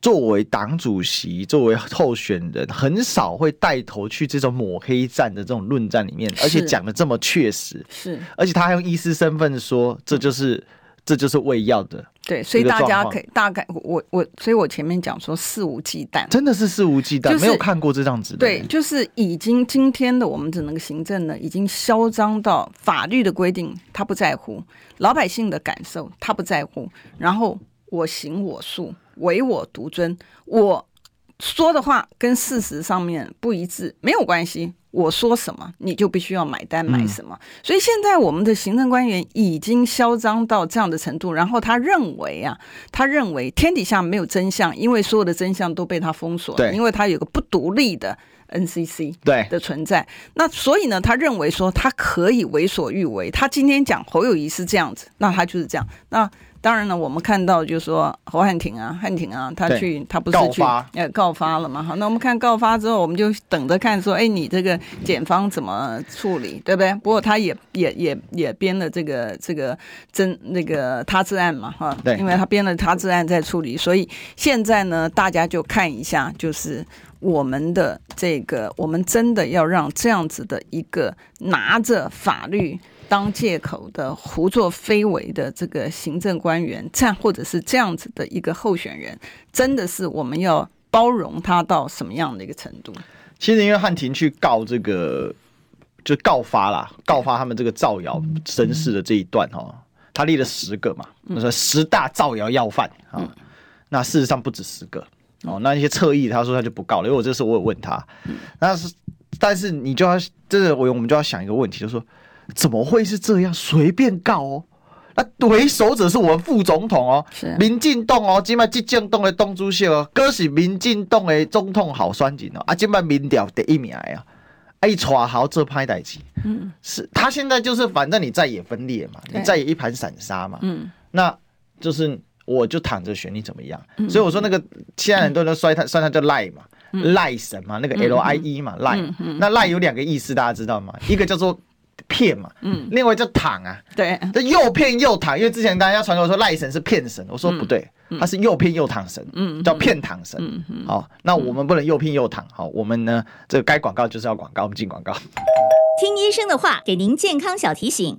作为党主席，作为候选人，很少会带头去这种抹黑战的这种论战里面，而且讲的这么确实，是，而且他还用医师身份说，这就是。嗯这就是喂药的，对，所以大家可以大概我我，所以我前面讲说肆无忌惮，真的是肆无忌惮，就是、没有看过这样子的。对，就是已经今天的我们整个行政呢，已经嚣张到法律的规定他不在乎，老百姓的感受他不在乎，然后我行我素，唯我独尊，我说的话跟事实上面不一致没有关系。我说什么，你就必须要买单买什么。嗯。所以现在我们的行政官员已经嚣张到这样的程度，然后他认为啊，他认为天底下没有真相，因为所有的真相都被他封锁了，因为他有个不独立的 NCC 对的存在。那所以呢，他认为说他可以为所欲为。他今天讲侯友谊是这样子，那他就是这样。那当然了，我们看到就是说侯汉廷啊，汉廷啊，他去他不是去呃告发了嘛？好，那我们看告发之后，我们就等着看说，哎，你这个检方怎么处理，对不对？不过他也也也也编了这个这个真那个他自案嘛，哈，对，因为他编了他自案在处理，所以现在呢，大家就看一下，就是我们的这个，我们真的要让这样子的一个拿着法律。当借口的胡作非为的这个行政官员，这样或者是这样子的一个候选人，真的是我们要包容他到什么样的一个程度？其实因为汉庭去告这个，就告发啦，告发他们这个造谣生事的这一段哈，他列了十个嘛，他说十大造谣要犯啊，那事实上不止十个哦，那一些侧翼他说他就不告了，因为我这时候我有问他，那是但是你就要这个我我们就要想一个问题，就是说。怎么会是这样？随便告哦，那为首者是我们副总统哦，是。民进党哦，今麦执政党的党主席哦，哥是民进党的总统候选人哦，啊，今麦民调第一名啊，哎，传好这拍代志，嗯，是他现在就是反正你在也分裂嘛，你在也一盘散沙嘛，嗯，那就是我就躺着选你怎么样？嗯、所以我说那个现在很多人都说他摔他叫赖嘛，赖、嗯、神嘛，那个 L I E 嘛，赖、嗯嗯，那赖有两个意思，大家知道吗？[laughs] 一个叫做。骗嘛，嗯，另外叫躺啊，对，这又骗又躺，因为之前大家传说说赖神是骗神，我说不对，他是又骗又躺神，嗯，叫骗躺神，好，那我们不能又骗又躺，好，我们呢，这个该广告就是要广告，我们进广告，听医生的话，给您健康小提醒。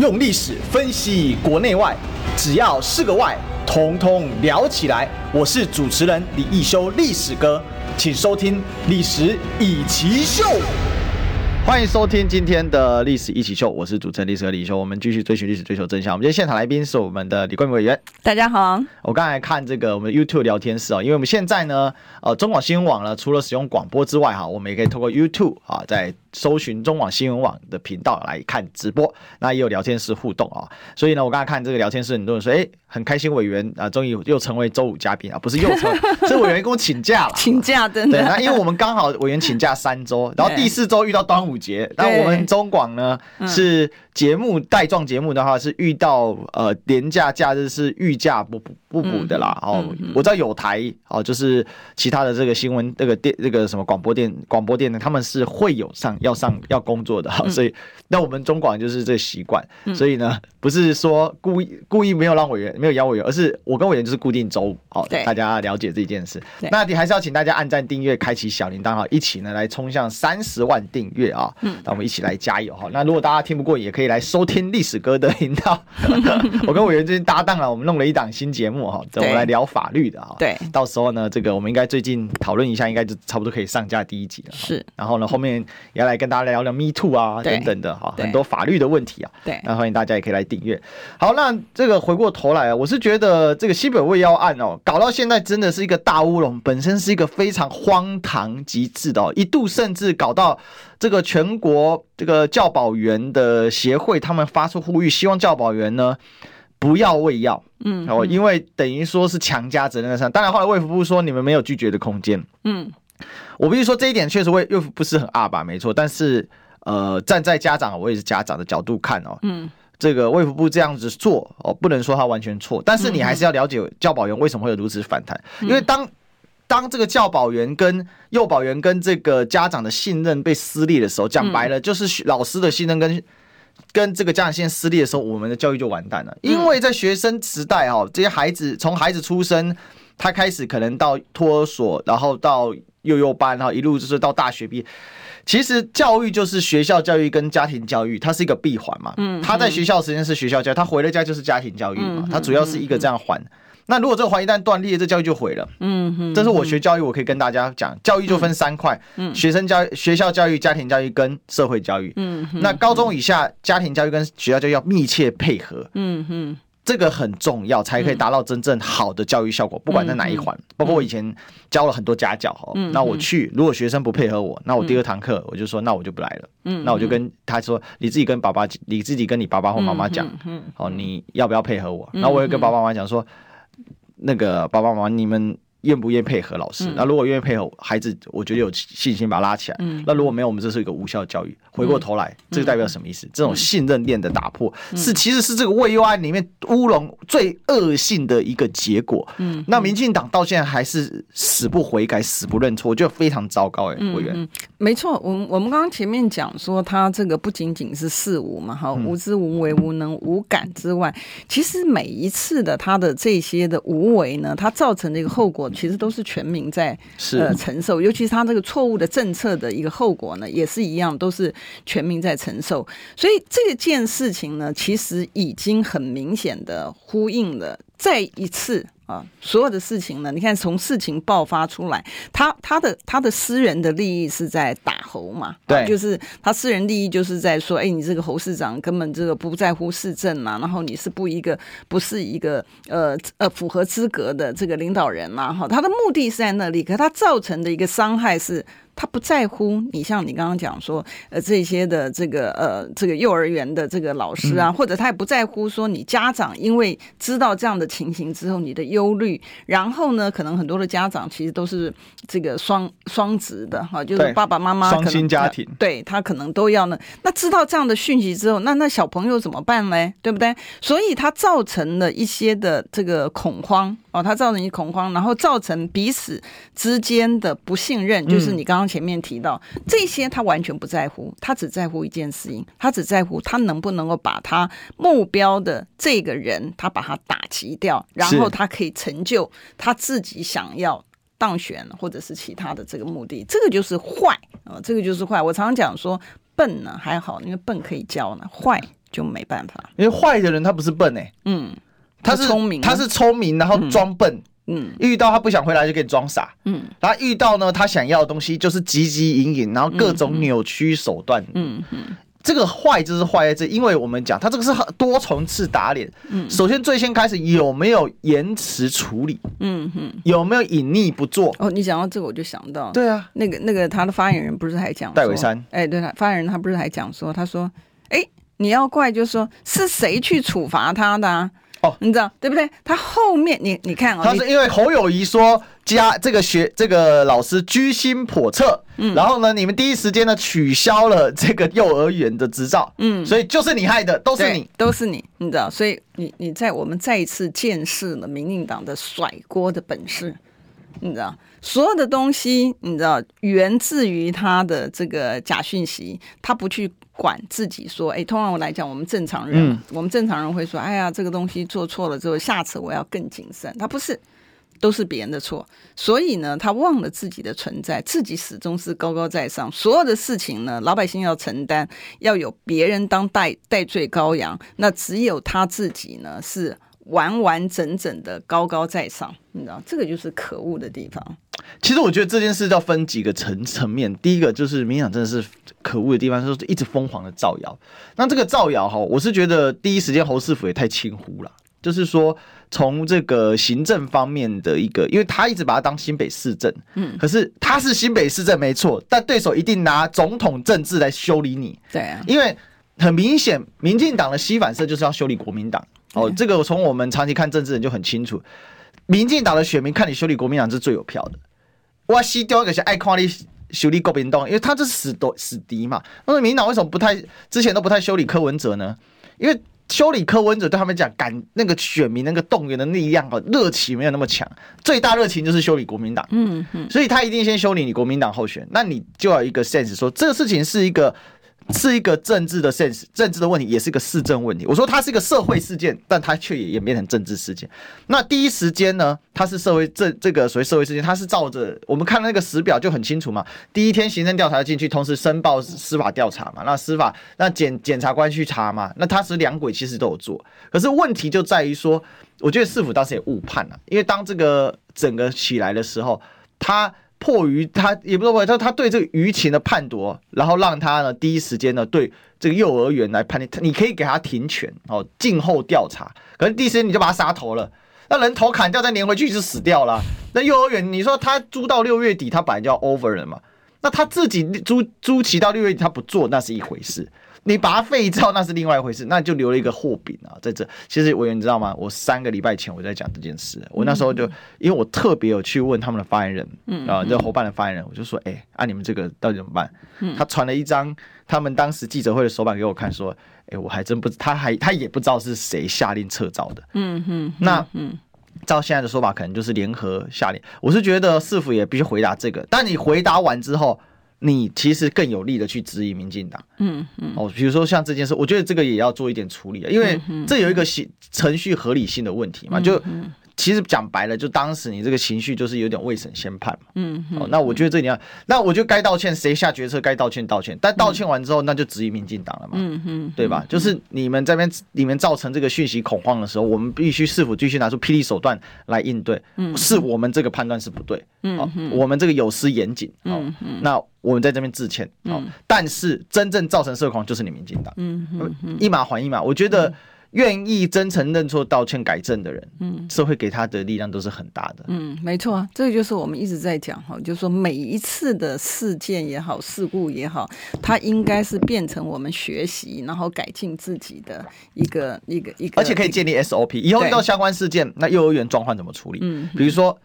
用历史分析国内外，只要是个“外”，统统聊起来。我是主持人李易修，历史哥，请收听《历史易起秀》。欢迎收听今天的历史一起秀，我是主持人历史哥李易修。我们继续追寻历史，追求真相。我们今天现场来宾是我们的李冠铭委员。大家好，我刚才看这个我们 YouTube 聊天室啊，因为我们现在呢，呃，中广新闻网呢，除了使用广播之外哈，我们也可以透过 YouTube 啊，在搜寻中网新闻网的频道来看直播，那也有聊天室互动啊。所以呢，我刚才看这个聊天室，很多人说，哎，很开心委员啊，终于又成为周五嘉宾啊，不是又成，[laughs] 是委员跟我请假了，请假真的。对，那因为我们刚好委员请假三周，[laughs] 然后第四周遇到端午节，那我们中广呢是。节目带状节目的话是遇到呃年假假日是预假不补不补的啦。哦，我知道有台哦，就是其他的这个新闻这个电这个什么广播电广播电呢，他们是会有上要上要工作的哈，所以那我们中广就是这个习惯，所以呢不是说故意故意没有让委员没有邀委员，而是我跟委员就是固定周五好，大家了解这件事。那你还是要请大家按赞订阅，开启小铃铛哈，一起呢来冲向三十万订阅啊！嗯，那我们一起来加油哈。那如果大家听不过也可以。来收听历史哥的频道，[laughs] 我跟委员最近搭档了，我们弄了一档新节目哈，我们来聊法律的哈。对，到时候呢，这个我们应该最近讨论一下，应该就差不多可以上架第一集了。是，然后呢，后面也要来跟大家聊聊 Me Too 啊等等的哈，很多法律的问题啊。对，那欢迎大家也可以来订阅。好，那这个回过头来啊，我是觉得这个西北卫要案哦，搞到现在真的是一个大乌龙，本身是一个非常荒唐极致的哦，一度甚至搞到。这个全国这个教保员的协会，他们发出呼吁，希望教保员呢不要喂药，嗯，哦，因为等于说是强加责任上。当然后来卫福部说你们没有拒绝的空间，嗯，我必须说这一点确实卫卫福不是很二吧，没错。但是呃，站在家长，我也是家长的角度看哦，嗯，这个卫福部这样子做哦，不能说他完全错，但是你还是要了解教保员为什么会有如此反弹，因为当。当这个教保员跟幼保员跟这个家长的信任被撕裂的时候，讲白了就是老师的信任跟跟这个家长信任撕裂的时候，我们的教育就完蛋了。因为在学生时代哦，这些孩子从孩子出生，他开始可能到托儿所，然后到幼幼班，然后一路就是到大学毕业。其实教育就是学校教育跟家庭教育，它是一个闭环嘛。嗯，他在学校时间是学校教育，他回了家就是家庭教育嘛。他主要是一个这样环。那如果这个环一旦断裂，这教育就毁了。嗯哼，这是我学教育，我可以跟大家讲，教育就分三块：嗯，学生教育、学校教育、家庭教育跟社会教育。嗯，那高中以下家庭教育跟学校教育要密切配合。嗯哼，这个很重要，才可以达到真正好的教育效果。不管在哪一环，包括我以前教了很多家教哈，那我去，如果学生不配合我，那我第二堂课我就说，那我就不来了。嗯，那我就跟他说，你自己跟爸爸，你自己跟你爸爸或妈妈讲，嗯，哦，你要不要配合我？然后我也跟爸爸妈妈讲说。那个爸爸妈妈，你们。愿不愿意配合老师？那如果愿意配合孩子，我觉得有信心把他拉起来。那如果没有，我们这是一个无效教育。回过头来，这个代表什么意思？这种信任链的打破，是其实是这个喂幼案里面乌龙最恶性的一个结果。嗯，那民进党到现在还是死不悔改，死不认错，我觉得非常糟糕。哎，委员，没错，我们我们刚刚前面讲说，他这个不仅仅是四无嘛，哈，无知无为无能无感之外，其实每一次的他的这些的无为呢，他造成的一个后果。其实都是全民在呃承受，尤其是他这个错误的政策的一个后果呢，也是一样，都是全民在承受。所以这件事情呢，其实已经很明显的呼应了再一次。啊，所有的事情呢，你看从事情爆发出来，他他的他的私人的利益是在打侯嘛？对，啊、就是他私人利益就是在说，哎，你这个侯市长根本这个不在乎市政嘛，然后你是不一个不是一个呃呃符合资格的这个领导人嘛？哈，他的目的是在那里，可他造成的一个伤害是。他不在乎你，像你刚刚讲说，呃，这些的这个呃，这个幼儿园的这个老师啊，或者他也不在乎说你家长，因为知道这样的情形之后，你的忧虑，然后呢，可能很多的家长其实都是这个双双职的哈，就是爸爸妈妈双薪家庭，对他可能都要呢。那知道这样的讯息之后，那那小朋友怎么办呢？对不对？所以他造成了一些的这个恐慌哦，他造成一恐慌，然后造成彼此之间的不信任，就是你刚刚。前面提到这些，他完全不在乎，他只在乎一件事情，他只在乎他能不能够把他目标的这个人，他把他打击掉，然后他可以成就他自己想要当选或者是其他的这个目的。这个就是坏啊，这个就是坏。我常常讲说，笨呢还好，因为笨可以教呢，坏就没办法。因为坏的人他不是笨哎，嗯。他是聪明，他是聪明，然后装笨。嗯嗯，遇到他不想回来就给你装傻，嗯，然后遇到呢，他想要的东西就是汲汲营营，然后各种扭曲手段，嗯嗯，这个坏就是坏在这，因为我们讲他这个是多重次打脸，嗯，首先最先开始有没有延迟处理，嗯嗯，有没有隐匿不做？哦，你讲到这个我就想到，对啊，那个那个他的发言人不是还讲戴伟山，哎，对了，发言人他不是还讲说，他说，哎，你要怪就是说是谁去处罚他的啊？哦，你知道对不对？他后面你你看啊，他是因为侯友谊说加这个学这个老师居心叵测，嗯，然后呢，你们第一时间呢取消了这个幼儿园的执照，嗯，所以就是你害的，都是你，都是你，你知道，所以你你在我们再一次见识了民进党的甩锅的本事，你知道，所有的东西你知道源自于他的这个假讯息，他不去。管自己说，哎，通常我来讲，我们正常人，嗯、我们正常人会说，哎呀，这个东西做错了之后，下次我要更谨慎。他不是，都是别人的错，所以呢，他忘了自己的存在，自己始终是高高在上，所有的事情呢，老百姓要承担，要有别人当代代罪羔羊，那只有他自己呢是完完整整的高高在上，你知道，这个就是可恶的地方。其实我觉得这件事要分几个层层面。第一个就是民进党真的是可恶的地方，就是一直疯狂的造谣。那这个造谣哈，我是觉得第一时间侯市府也太轻忽了。就是说，从这个行政方面的一个，因为他一直把他当新北市政，嗯，可是他是新北市政没错，但对手一定拿总统政治来修理你。对啊，因为很明显，民进党的西反射就是要修理国民党。哦，这个从我们长期看政治人就很清楚，民进党的选民看你修理国民党是最有票的。哇西丢一个是爱看你修理国民党，因为他这是死敌死敌嘛。那么民进党为什么不太之前都不太修理柯文哲呢？因为修理柯文哲对他们讲，感那个选民那个动员的力量和热情没有那么强，最大热情就是修理国民党。嗯嗯，所以他一定先修理你国民党候选，那你就要一个 sense 说这个事情是一个。是一个政治的 sense，政治的问题，也是一个市政问题。我说它是一个社会事件，但它却也演变成政治事件。那第一时间呢，它是社会这这个所谓社会事件，它是照着我们看那个时表就很清楚嘛。第一天行政调查进去，同时申报司法调查嘛。那司法那检检察官去查嘛。那他是两轨其实都有做，可是问题就在于说，我觉得市府当时也误判了，因为当这个整个起来的时候，他。迫于他也不是说他他对这个舆情的判夺，然后让他呢第一时间呢对这个幼儿园来判定，你可以给他停权哦，静候调查。可是第一时间你就把他杀头了，那人头砍掉再连回去就死掉了。那幼儿园你说他租到六月底，他本来就要 over 了嘛？那他自己租租期到六月底他不做，那是一回事。你把它废掉，那是另外一回事，那就留了一个祸柄啊，在这。其实委员你知道吗？我三个礼拜前我在讲这件事，我那时候就因为我特别有去问他们的发言人，嗯啊，这伙伴的发言人，我就说，哎，啊你们这个到底怎么办？他传了一张他们当时记者会的手板给我看，说，哎，我还真不知，他还他也不知道是谁下令撤照的，嗯哼，那嗯，照现在的说法，可能就是联合下令。我是觉得市府也必须回答这个，但你回答完之后。你其实更有力的去质疑民进党，嗯嗯，哦，比如说像这件事，我觉得这个也要做一点处理，因为这有一个行程序合理性的问题嘛，就。其实讲白了，就当时你这个情绪就是有点未审先判嘛。嗯，哦，那我觉得这你要，那我觉得该道歉，谁下决策该道歉道歉。但道歉完之后，那就质疑民进党了嘛。嗯嗯，对吧？就是你们这边你们造成这个讯息恐慌的时候，我们必须是否继续拿出霹雳手段来应对？嗯，是我们这个判断是不对。嗯，我们这个有失严谨。嗯嗯，那我们在这边致歉。哦，但是真正造成社恐就是你民进党。嗯嗯，一码还一码，我觉得。愿意真诚认错、道歉、改正的人，嗯，社会给他的力量都是很大的。嗯，没错啊，这个就是我们一直在讲哈，就是说每一次的事件也好、事故也好，它应该是变成我们学习然后改进自己的一个一个一个，而且可以建立 SOP，以后遇到相关事件，那幼儿园状况怎么处理？嗯，比如说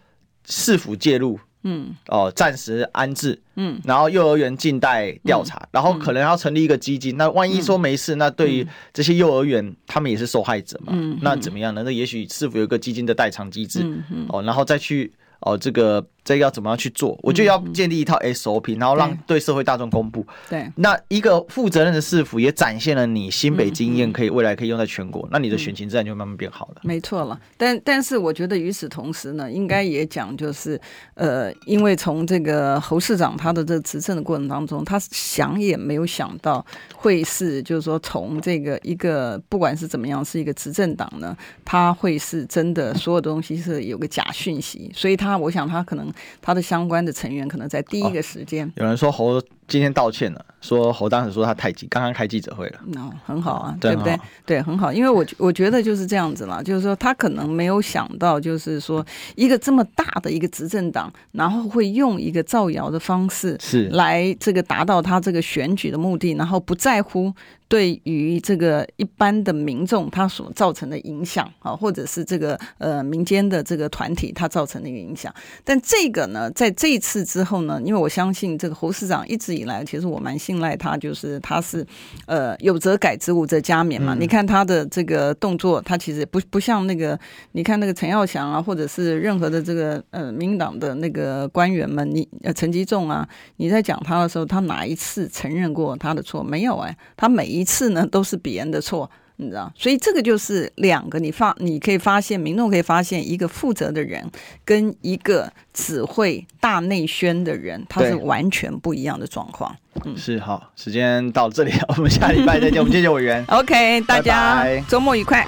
市府介入。嗯，哦，暂时安置，嗯，然后幼儿园静待调查，嗯、然后可能要成立一个基金。嗯、那万一说没事，嗯、那对于这些幼儿园，他们也是受害者嘛？嗯，那怎么样呢？那也许是否有一个基金的代偿机制？哦，然后再去哦，这个这个要怎么样去做？我就要建立一套 SOP，然后让对社会大众公布。对，那一个负责任的市府也展现了你新北经验，可以未来可以用在全国，那你的选情自然就慢慢变好了。没错了，但但是我觉得与此同时呢，应该也讲就是，呃，因为从这个侯市长他的这个执政的过程当中，他想也没有想到会是，就是说从这个一个不管是怎么样，是一个执政党呢，他会是真的所有东西是有个假讯息，所以他我想他可能。他的相关的成员可能在第一个时间，有人说侯今天道歉了，说侯当时说他太急，刚刚开记者会了。那、no, 很好啊，对不对？对，很好，因为我我觉得就是这样子了，就是说他可能没有想到，就是说一个这么大的一个执政党，然后会用一个造谣的方式是来这个达到他这个选举的目的，然后不在乎。对于这个一般的民众，他所造成的影响啊，或者是这个呃民间的这个团体，他造成的一个影响。但这个呢，在这一次之后呢，因为我相信这个侯市长一直以来，其实我蛮信赖他，就是他是呃有则改之，无则加勉嘛。嗯、你看他的这个动作，他其实不不像那个，你看那个陈耀祥啊，或者是任何的这个呃民进党的那个官员们，你呃陈吉仲啊，你在讲他的时候，他哪一次承认过他的错？没有哎、欸，他每一。一次呢都是别人的错，你知道，所以这个就是两个，你发你可以发现，民众可以发现一个负责的人跟一个只会大内宣的人，他是完全不一样的状况。嗯，是好，时间到这里，[laughs] 我们下礼拜再见，我们谢谢委员。OK，大家周末愉快。